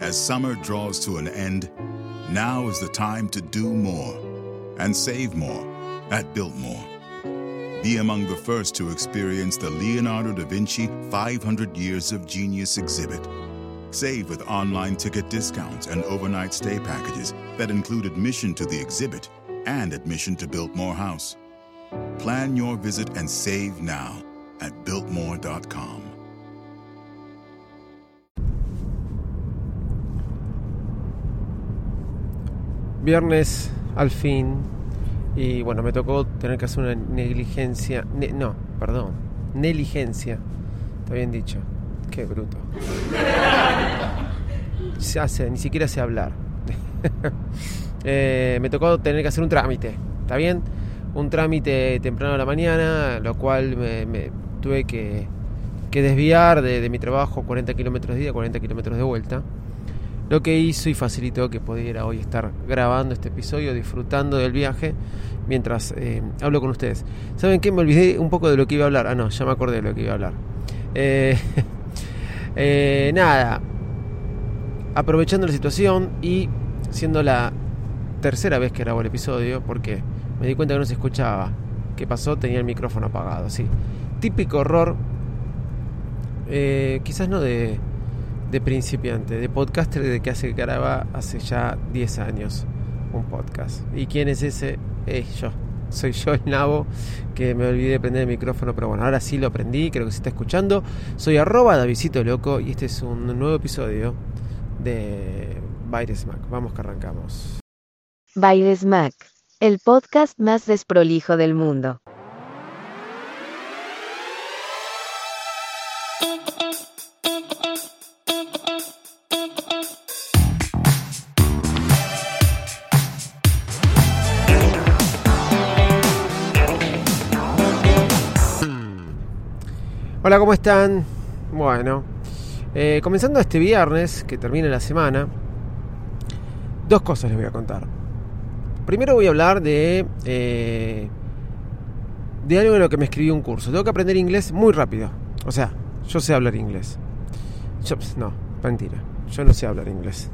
As summer draws to an end, now is the time to do more and save more at Biltmore. Be among the first to experience the Leonardo da Vinci 500 Years of Genius exhibit. Save with online ticket discounts and overnight stay packages that include admission to the exhibit and admission to Biltmore House. Plan your visit and save now at Biltmore.com. Viernes al fin y bueno, me tocó tener que hacer una negligencia, ne- no, perdón, negligencia, está bien dicho, qué bruto. Se hace, ni siquiera sé hablar. Eh, me tocó tener que hacer un trámite, ¿está bien? Un trámite temprano a la mañana, lo cual me, me tuve que, que desviar de, mi trabajo 40 kilómetros de ida, 40 kilómetros de vuelta. Lo que hizo y facilitó que pudiera hoy estar grabando este episodio, disfrutando del viaje mientras eh, hablo con ustedes. ¿Saben qué? Me olvidé un poco de lo que iba a hablar. Ah, no, ya me acordé de lo que iba a hablar. Eh, eh, nada, aprovechando la situación y siendo la tercera vez que grabo el episodio, porque me di cuenta que no se escuchaba. ¿Qué pasó? Tenía el micrófono apagado, sí. Típico eh, quizás no de, de principiante, de podcaster de que hace graba hace ya 10 años un podcast. ¿Y quién es ese? Es yo. Soy yo el nabo que me olvidé de prender el micrófono, pero bueno, ahora sí lo aprendí, creo que se está escuchando. Soy arroba Davidito Loco y este es un nuevo episodio de Baires Mac. Vamos que arrancamos. Baires Mac, el podcast más desprolijo del mundo. Hola, ¿cómo están? Bueno, eh, comenzando este viernes, que termina la semana, dos cosas les voy a contar. Primero voy a hablar de, eh, de algo de lo que me escribí un curso. Tengo que aprender inglés muy rápido. O sea, yo sé hablar inglés. Yo, pues, no, mentira. Yo no sé hablar inglés.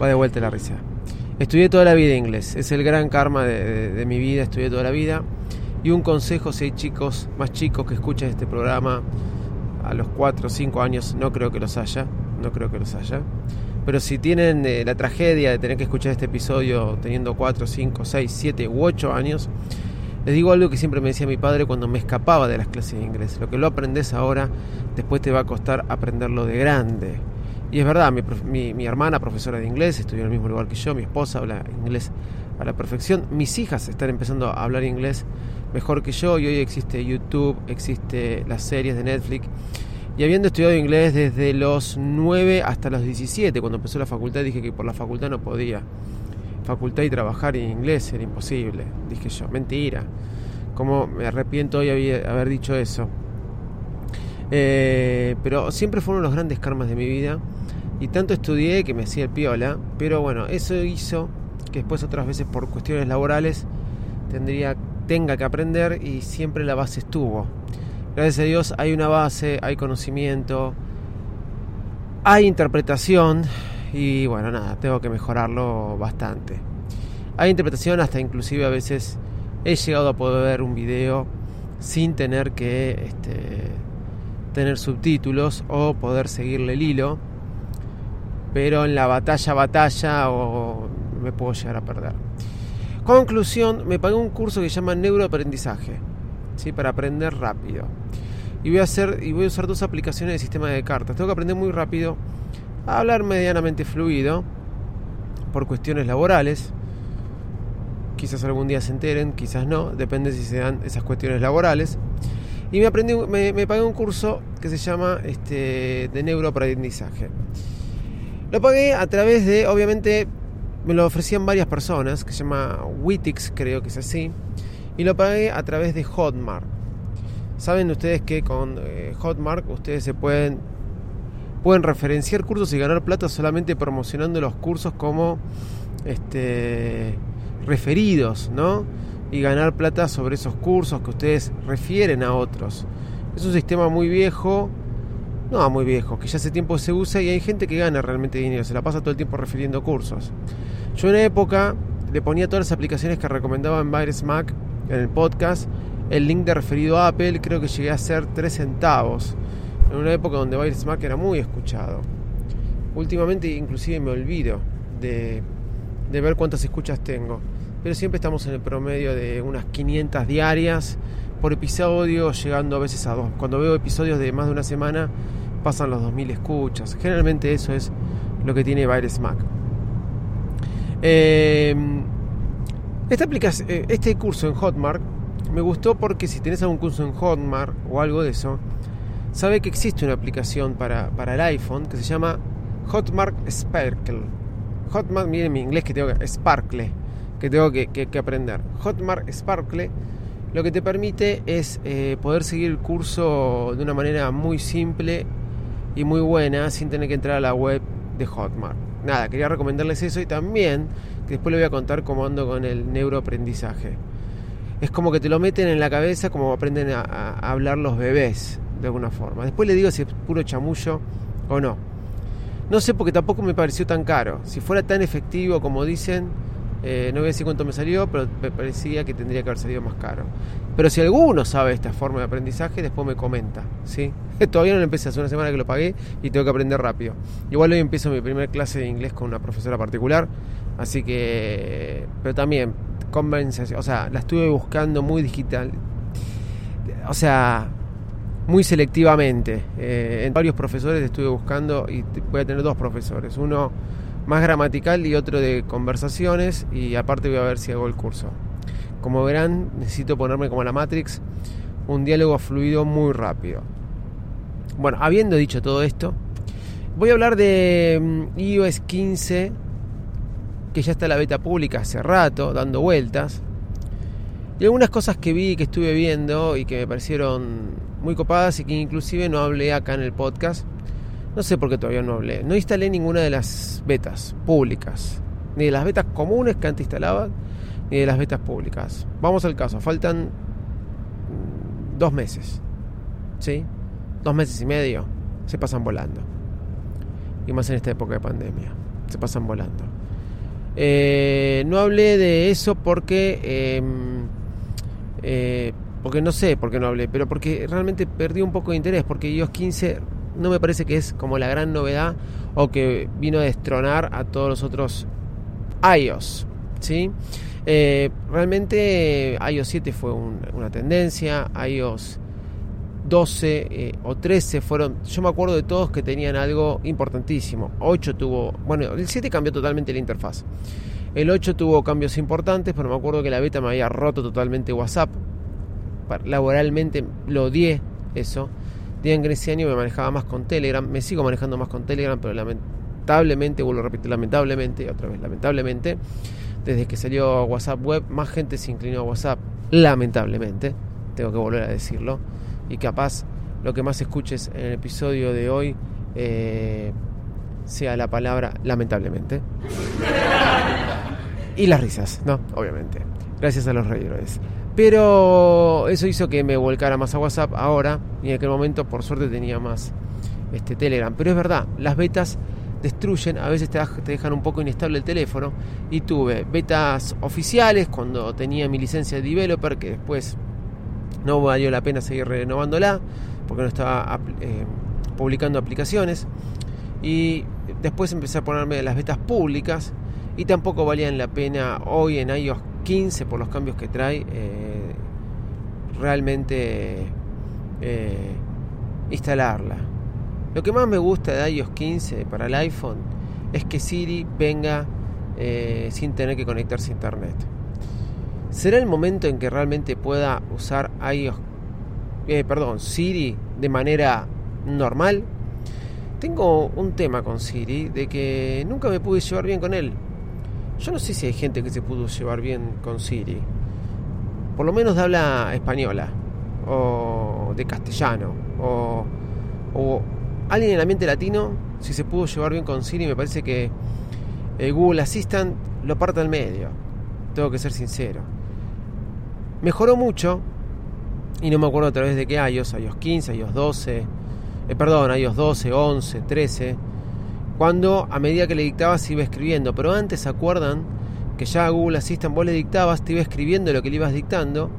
Va de vuelta la risa. Estudié toda la vida inglés. Es el gran karma de, mi vida. Estudié toda la vida. Y un consejo, si hay chicos más chicos que escuchan este programa a los 4 o 5 años, no creo que los haya. No creo que los haya. Pero si tienen eh, la tragedia de tener que escuchar este episodio teniendo 4, 5, 6, 7 u 8 años, les digo algo que siempre me decía mi padre cuando me escapaba de las clases de inglés. Lo que lo aprendes ahora, después te va a costar aprenderlo de grande. Y es verdad, mi, mi- mi hermana, profesora de inglés, estudió en el mismo lugar que yo, mi esposa habla inglés a la perfección, mis hijas están empezando a hablar inglés mejor que yo y hoy existe YouTube, existe las series de Netflix. Y habiendo estudiado inglés desde los 9 hasta los 17, cuando empezó la facultad dije que por la facultad no podía. Facultad y trabajar en inglés era imposible, dije yo, mentira. Como me arrepiento hoy de haber dicho eso. Eh, pero siempre fueron los grandes karmas de mi vida. Y tanto estudié que me hacía el piola. Pero bueno, eso hizo que después otras veces por cuestiones laborales tendría, tenga que aprender y siempre la base estuvo. Gracias a Dios hay una base, hay conocimiento, hay interpretación y bueno, nada, tengo que mejorarlo bastante. Hay interpretación hasta inclusive a veces he llegado a poder ver un video sin tener que este, tener subtítulos o poder seguirle el hilo, pero en la batalla batalla o me puedo llegar a perder. Conclusión, me pagué un curso que se llama neuroaprendizaje, ¿sí? para aprender rápido. Y voy a hacer y voy a usar dos aplicaciones de sistema de cartas. Tengo que aprender muy rápido a hablar medianamente fluido por cuestiones laborales. Quizás algún día se enteren, quizás no, depende si se dan esas cuestiones laborales. Y me aprendí, me, me pagué un curso que se llama este, de neuroaprendizaje. Lo pagué a través de, obviamente, me lo ofrecían varias personas, que se llama Witix, creo que es así, y lo pagué a través de Hotmart. Saben ustedes que con eh, Hotmart ustedes se pueden pueden referenciar cursos y ganar plata solamente promocionando los cursos como este referidos, ¿no? Y ganar plata sobre esos cursos que ustedes refieren a otros. Es un sistema muy viejo no muy viejo, que ya hace tiempo se usa y hay gente que gana realmente dinero, se la pasa todo el tiempo refiriendo cursos. Yo en una época le ponía todas las aplicaciones que recomendaba en Virus Mac en el podcast, el link de referido a Apple, creo que llegué a ser 3 centavos, en una época donde Virus Mac era muy escuchado. Últimamente inclusive me olvido de, de ver cuántas escuchas tengo, pero siempre estamos en el promedio de unas 500 diarias por episodio, llegando a veces a dos. Cuando veo episodios de más de una semana, pasan los 2000 escuchas. Generalmente eso es lo que tiene Virus Mac. Eh, esta aplicación, eh, este curso en Hotmart me gustó porque si tenés algún curso en Hotmart o algo de eso, sabe que existe una aplicación para, para el iPhone que se llama Hotmart Sparkle. Hotmart, miren mi inglés que tengo que Sparkle, que tengo que, que, aprender. Hotmart Sparkle lo que te permite es eh, poder seguir el curso de una manera muy simple y muy buena sin tener que entrar a la web de Hotmart. Nada, quería recomendarles eso y también que después les voy a contar cómo ando con el neuroaprendizaje. Es como que te lo meten en la cabeza como aprenden a, a hablar los bebés de alguna forma. Después le digo si es puro chamullo o no. No sé porque tampoco me pareció tan caro. Si fuera tan efectivo como dicen, eh, no voy a decir cuánto me salió, pero me parecía que tendría que haber salido más caro. Pero si alguno sabe esta forma de aprendizaje, después me comenta. ¿sí? Todavía no lo empecé, hace una semana que lo pagué y tengo que aprender rápido. Igual hoy empiezo mi primera clase de inglés con una profesora particular, así que... Pero también, conversación, o sea, la estuve buscando muy digital. O sea, muy selectivamente. Eh, en varios profesores estuve buscando y voy a tener dos profesores. Uno más gramatical y otro de conversaciones y aparte voy a ver si hago el curso. Como verán, necesito ponerme como la Matrix, un diálogo fluido muy rápido. Bueno, habiendo dicho todo esto, voy a hablar de mm, iOS 15, que ya está la beta pública hace rato, dando vueltas. Y algunas cosas que vi, que estuve viendo y que me parecieron muy copadas y que inclusive no hablé acá en el podcast no sé por qué todavía no hablé. No instalé ninguna de las betas públicas. Ni de las betas comunes que antes instalaba, ni de las betas públicas. Vamos al caso. Faltan mm, dos meses. ¿Sí? Dos meses y medio. Se pasan volando. Y más en esta época de pandemia. Se pasan volando. Eh, no hablé de eso porque... Em, eh, porque no sé por qué no hablé, pero porque realmente perdí un poco de interés, porque iOS 15 no me parece que es como la gran novedad o que vino a destronar a todos los otros iOS. ¿sí? Eh, realmente iOS 7 fue una tendencia, iOS 12 eh, o 13 fueron, yo me acuerdo de todos que tenían algo importantísimo. 8 tuvo, bueno, el 7 cambió totalmente la interfaz. El 8 tuvo cambios importantes, pero me acuerdo que la beta me había roto totalmente WhatsApp. Laboralmente lo odié eso. Ese año me manejaba más con Telegram, me sigo manejando más con Telegram, pero lamentablemente, vuelvo a repetir, lamentablemente, otra vez, lamentablemente, desde que salió WhatsApp Web, más gente se inclinó a WhatsApp, lamentablemente, tengo que volver a decirlo, y capaz lo que más escuches en el episodio de hoy eh, sea la palabra lamentablemente. y las risas, ¿no? Obviamente. Gracias a los reyes. Pero eso hizo que me volcara más a WhatsApp ahora y en aquel momento por suerte tenía más este Telegram. Pero es verdad, las betas destruyen, a veces te, dejan un poco inestable el teléfono y tuve betas oficiales cuando tenía mi licencia de developer que después no valió la pena seguir renovándola porque no estaba eh, publicando aplicaciones y después empecé a ponerme las betas públicas y tampoco valían la pena hoy en iOS 15 por los cambios que trae, eh, realmente eh, instalarla. Lo que más me gusta de iOS 15 para el iPhone es que Siri venga eh, sin tener que conectarse a internet. ¿Será el momento en que realmente pueda usar iOS, perdón, Siri de manera normal? Tengo un tema con Siri de que nunca me pude llevar bien con él. Yo no sé si hay gente que se pudo llevar bien con Siri. Por lo menos de habla española. O de castellano. O, o alguien en el ambiente latino, si se pudo llevar bien con Siri, me parece que el Google Assistant lo parte al medio. Tengo que ser sincero. Mejoró mucho. Y no me acuerdo a través de qué iOS, iOS 15, iOS 12. eh, perdón, iOS 12, 11, 13, cuando a medida que le dictabas iba escribiendo, pero antes se acuerdan que ya Google Assistant vos le dictabas, te iba escribiendo lo que le ibas dictando,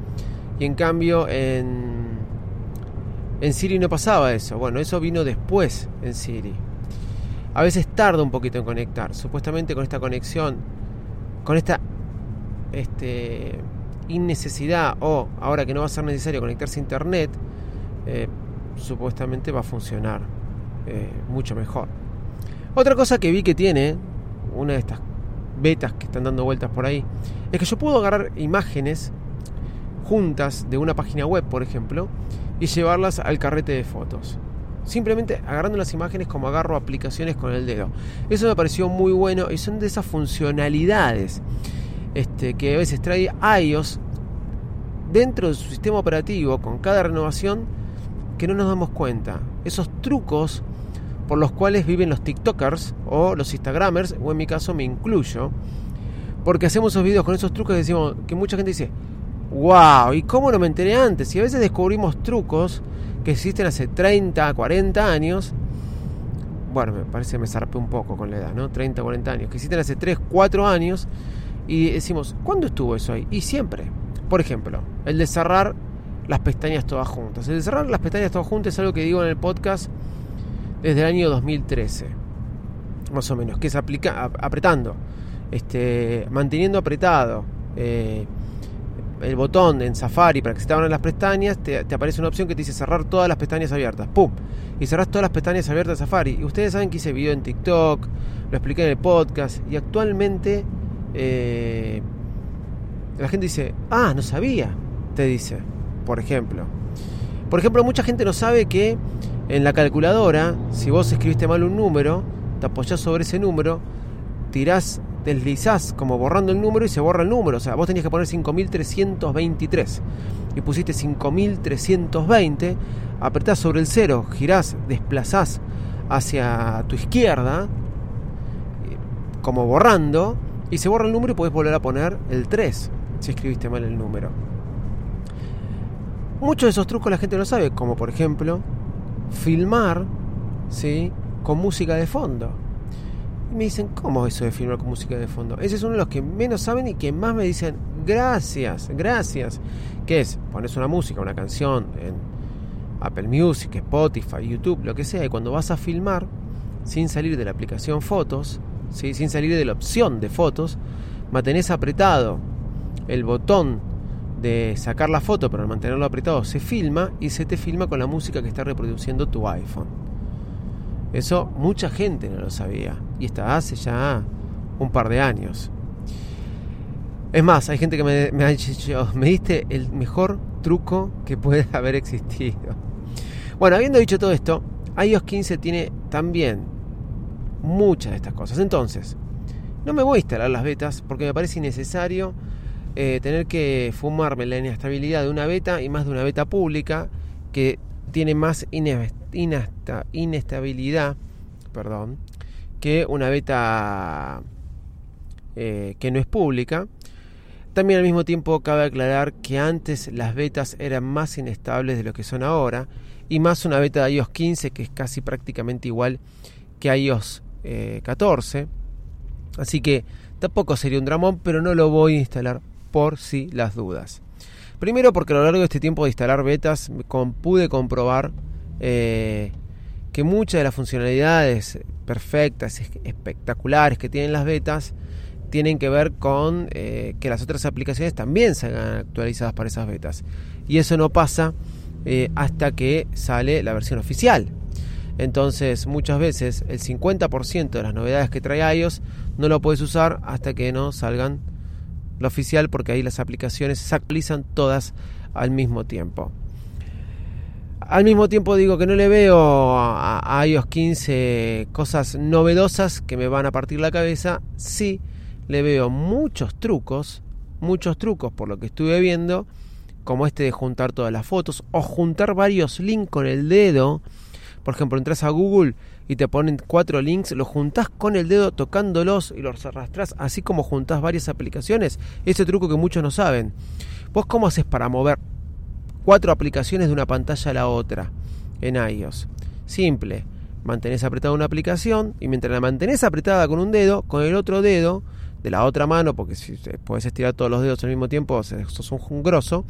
y en cambio en, en Siri no pasaba eso. Bueno, eso vino después en Siri. A veces tarda un poquito en conectar. Supuestamente con esta conexión, con esta este, innecesidad o ahora que no va a ser necesario conectarse a internet, eh, supuestamente va a funcionar eh, mucho mejor. Otra cosa que vi que tiene, una de estas betas que están dando vueltas por ahí, es que yo puedo agarrar imágenes juntas de una página web, por ejemplo, y llevarlas al carrete de fotos. Simplemente agarrando las imágenes como agarro aplicaciones con el dedo. Eso me pareció muy bueno y son de esas funcionalidades este, que a veces trae iOS dentro de su sistema operativo con cada renovación que no nos damos cuenta. Esos trucos por los cuales viven los TikTokers o los Instagramers, o en mi caso me incluyo, porque hacemos esos videos con esos trucos y decimos que mucha gente dice, wow, ¿y cómo no me enteré antes? Y a veces descubrimos trucos que existen hace 30, 40 años. Bueno, me parece me zarpé un poco con la edad, ¿no? 30, 40 años. Que existen hace 3, 4 años. Y decimos, ¿cuándo estuvo eso ahí? Y siempre. Por ejemplo, el de cerrar las pestañas todas juntas. El de cerrar las pestañas todas juntas es algo que digo en el podcast desde el año 2013. Más o menos. Que es aplica apretando. Este, manteniendo apretado. Eh, el botón en Safari para que se te abran las pestañas, te, aparece una opción que te dice cerrar todas las pestañas abiertas. ¡Pum! Y cerrás todas las pestañas abiertas de Safari. Y ustedes saben que hice video en TikTok, lo expliqué en el podcast. Y actualmente eh, la gente dice, ah, no sabía, te dice, por ejemplo. Por ejemplo, mucha gente no sabe que en la calculadora, si vos escribiste mal un número, te apoyás sobre ese número, tirás deslizás como borrando el número y se borra el número. O sea, vos tenías que poner 5323 y pusiste 5320, apretás sobre el cero, girás, desplazás hacia tu izquierda, como borrando, y se borra el número y podés volver a poner el 3 si escribiste mal el número. Muchos de esos trucos la gente no sabe, como por ejemplo filmar ¿sí? con música de fondo. Y me dicen, ¿cómo eso de filmar con música de fondo? Ese es uno de los que menos saben y que más me dicen, gracias, gracias. ¿Qué es? Pones una música, una canción en Apple Music, Spotify, YouTube, lo que sea, y cuando vas a filmar, sin salir de la aplicación fotos, ¿sí? sin salir de la opción de fotos, mantenés apretado el botón de sacar la foto, pero al mantenerlo apretado se filma y se te filma con la música que está reproduciendo tu iPhone. Eso mucha gente no lo sabía. Y está hace ya un par de años. Es más, hay gente que me, ha dicho, me diste el mejor truco que puede haber existido. Bueno, habiendo dicho todo esto, iOS 15 tiene también muchas de estas cosas. Entonces, no me voy a instalar las betas porque me parece innecesario eh, tener que fumarme la inestabilidad de una beta y más de una beta pública que tiene más inestabilidad que una beta eh, que no es pública. También al mismo tiempo cabe aclarar que antes las betas eran más inestables de lo que son ahora y más una beta de iOS 15 que es casi prácticamente igual que iOS 14. Eh, Así que tampoco sería un dramón, pero no lo voy a instalar por si las dudas. Primero porque a lo largo de este tiempo de instalar betas pude comprobar eh, que muchas de las funcionalidades perfectas, espectaculares que tienen las betas, tienen que ver con eh, que las otras aplicaciones también se hagan actualizadas para esas betas. Y eso no pasa eh, hasta que sale la versión oficial. Entonces muchas veces el 50% de las novedades que trae iOS no lo puedes usar hasta que no salgan la oficial porque ahí las aplicaciones se actualizan todas al mismo tiempo. Al mismo tiempo digo que no le veo a, iOS 15 cosas novedosas que me van a partir la cabeza. Sí, le veo muchos trucos, muchos trucos por lo que estuve viendo, como este de juntar todas las fotos o juntar varios links con el dedo. Por ejemplo, entras a Google y te ponen cuatro links, los juntás con el dedo tocándolos y los arrastrás, así como juntás varias aplicaciones. Ese truco que muchos no saben. ¿Vos cómo haces para mover cuatro aplicaciones de una pantalla a la otra en iOS? Simple. Mantenés apretada una aplicación y mientras la mantenés apretada con un dedo, con el otro dedo de la otra mano, porque si puedes estirar todos los dedos al mismo tiempo, sos un grosso,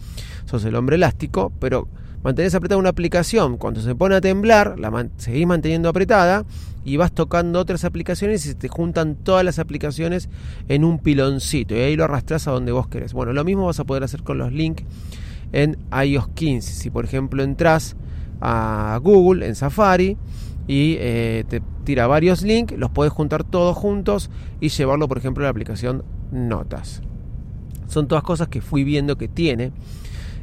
sos el hombre elástico, pero mantenés apretada una aplicación, cuando se pone a temblar, la seguís manteniendo apretada y vas tocando otras aplicaciones y se te juntan todas las aplicaciones en un piloncito y ahí lo arrastras a donde vos querés. Bueno, lo mismo vas a poder hacer con los links en iOS 15. Si por ejemplo entras a Google en Safari y eh, te tira varios links, los puedes juntar todos juntos y llevarlo por ejemplo a la aplicación Notas. Son todas cosas que fui viendo que tiene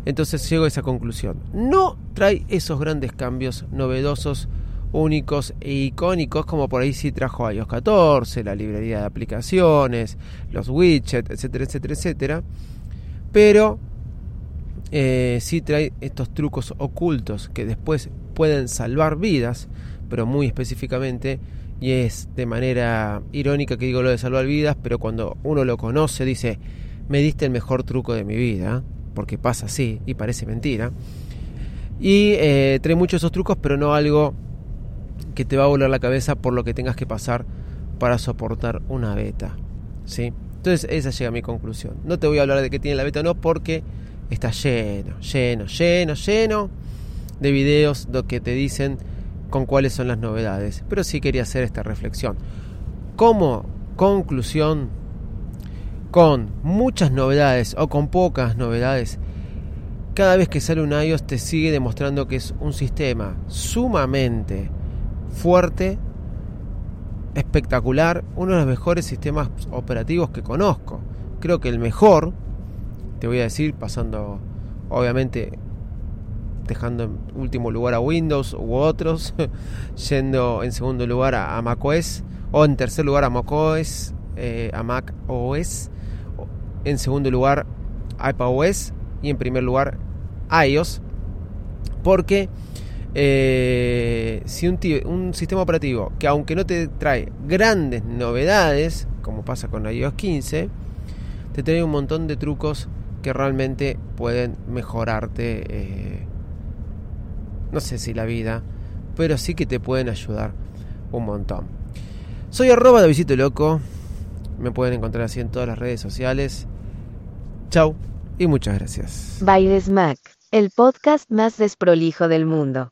entonces llego a esa conclusión. No trae esos grandes cambios novedosos, únicos e icónicos como por ahí sí trajo iOS 14, la librería de aplicaciones, los widgets, etcétera, etcétera, etcétera. Pero eh, sí trae estos trucos ocultos que después pueden salvar vidas, pero muy específicamente, y es de manera irónica que digo lo de salvar vidas, pero cuando uno lo conoce dice, me diste el mejor truco de mi vida porque pasa así y parece mentira. Y eh, trae muchos esos trucos, pero no algo que te va a volar la cabeza por lo que tengas que pasar para soportar una beta. ¿sí? Entonces esa llega a mi conclusión. No te voy a hablar de qué tiene la beta no, porque está lleno, lleno, lleno, lleno de videos que te dicen con cuáles son las novedades. Pero sí quería hacer esta reflexión. Como conclusión, con muchas novedades o con pocas novedades, cada vez que sale un iOS te sigue demostrando que es un sistema sumamente fuerte, espectacular, uno de los mejores sistemas operativos que conozco. Creo que el mejor, te voy a decir, pasando obviamente dejando en último lugar a Windows u otros, yendo en segundo lugar a, macOS o en tercer lugar a macOS, eh, a Mac OS en segundo lugar iPadOS y en primer lugar iOS, porque eh, si un, sistema operativo que aunque no te trae grandes novedades, como pasa con iOS 15, te trae un montón de trucos que realmente pueden mejorarte, eh, no sé si la vida, pero sí que te pueden ayudar un montón. Soy arroba de Visito Loco, me pueden encontrar así en todas las redes sociales. Chau y muchas gracias. Baires Mac, el podcast más desprolijo del mundo.